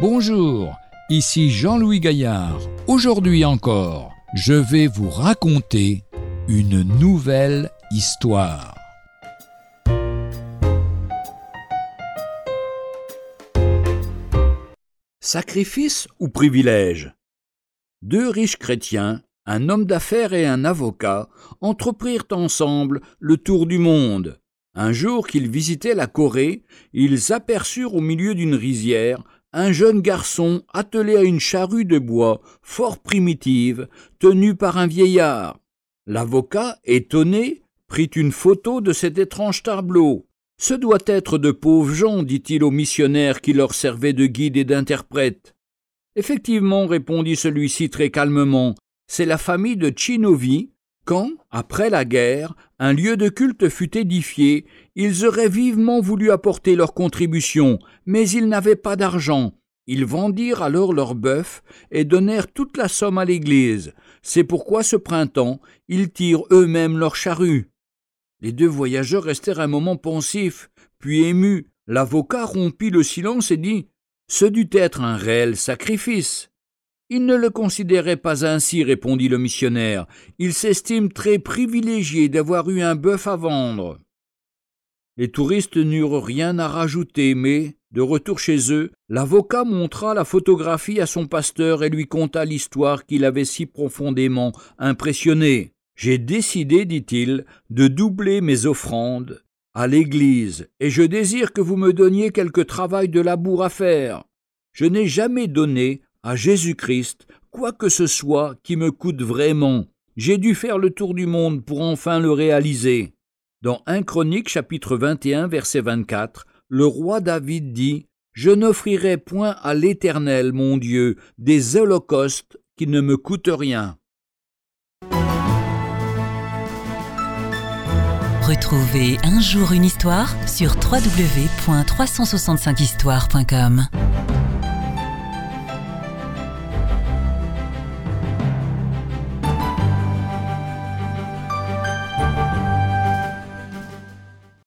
Bonjour, ici Jean-Louis Gaillard. Aujourd'hui encore, je vais vous raconter une nouvelle histoire. Sacrifice ou privilège? Deux riches chrétiens, un homme d'affaires et un avocat, entreprirent ensemble le tour du monde. Un jour qu'ils visitaient la Corée, ils aperçurent au milieu d'une rizière un jeune garçon attelé à une charrue de bois fort primitive, tenue par un vieillard. L'avocat, étonné, prit une photo de cet étrange tableau. Ce doit être de pauvres gens, dit-il au missionnaire qui leur servait de guide et d'interprète. Effectivement, répondit celui-ci très calmement, c'est la famille de Chinovi. Quand, après la guerre, un lieu de culte fut édifié, ils auraient vivement voulu apporter leur contribution, mais ils n'avaient pas d'argent. Ils vendirent alors leur bœuf et donnèrent toute la somme à l'Église. C'est pourquoi ce printemps, ils tirent eux-mêmes leur charrue. Les deux voyageurs restèrent un moment pensifs, puis émus. L'avocat rompit le silence et dit Ce dut être un réel sacrifice. Il ne le considérait pas ainsi, répondit le missionnaire. Il s'estime très privilégié d'avoir eu un bœuf à vendre. Les touristes n'eurent rien à rajouter, mais, de retour chez eux, l'avocat montra la photographie à son pasteur et lui conta l'histoire qui l'avait si profondément impressionné. J'ai décidé, dit-il, de doubler mes offrandes à l'Église, et je désire que vous me donniez quelque travail de labour à faire. Je n'ai jamais donné à Jésus-Christ quoi que ce soit qui me coûte vraiment. J'ai dû faire le tour du monde pour enfin le réaliser. Dans 1 Chronique chapitre 21 verset 24, le roi David dit Je n'offrirai point à l'Éternel mon Dieu des holocaustes qui ne me coûtent rien. Retrouvez un jour une histoire sur www.365histoire.com.